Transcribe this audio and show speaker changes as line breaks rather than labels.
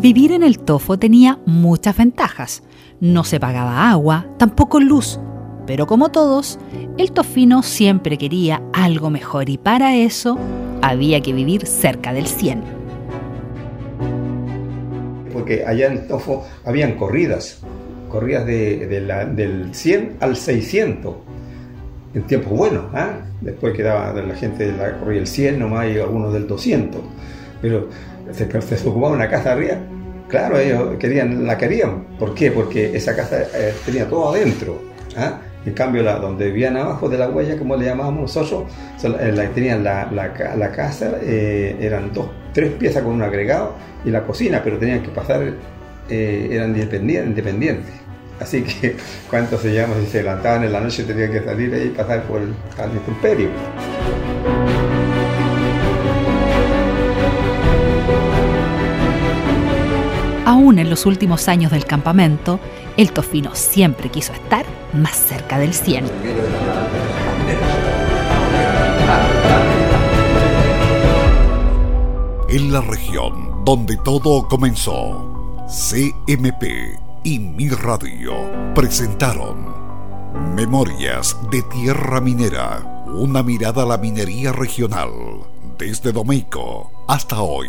Vivir en el Tofo tenía muchas ventajas. No se pagaba agua, tampoco luz, pero como todos, el tofino siempre quería algo mejor y para eso había que vivir cerca del 100.
Porque allá en el Tofo habían corridas, corridas del 100 al 600, en tiempos buenos. ¿ah? Después quedaba la gente de la corrida del 100 nomás y algunos del 200. Pero se, ocupaba una casa arriba Claro, ellos querían, la querían. ¿Por qué? Porque esa casa eh, tenía todo adentro. ¿ah? En cambio, la, donde vivían abajo de la huella, como le llamábamos nosotros, eh, tenían la, casa, eh, eran dos, tres piezas con un agregado y la cocina, pero tenían que pasar, eran independientes. Así que, ¿cuántos se llaman? Si se levantaban en la noche, tenían que salir y pasar por el, el imperio.
Aún en los últimos años del campamento, el tofino siempre quiso estar más cerca del cielo.
En la región donde todo comenzó, CMP y Mi Radio presentaron Memorias de Tierra Minera, una mirada a la minería regional, desde Domeico hasta hoy.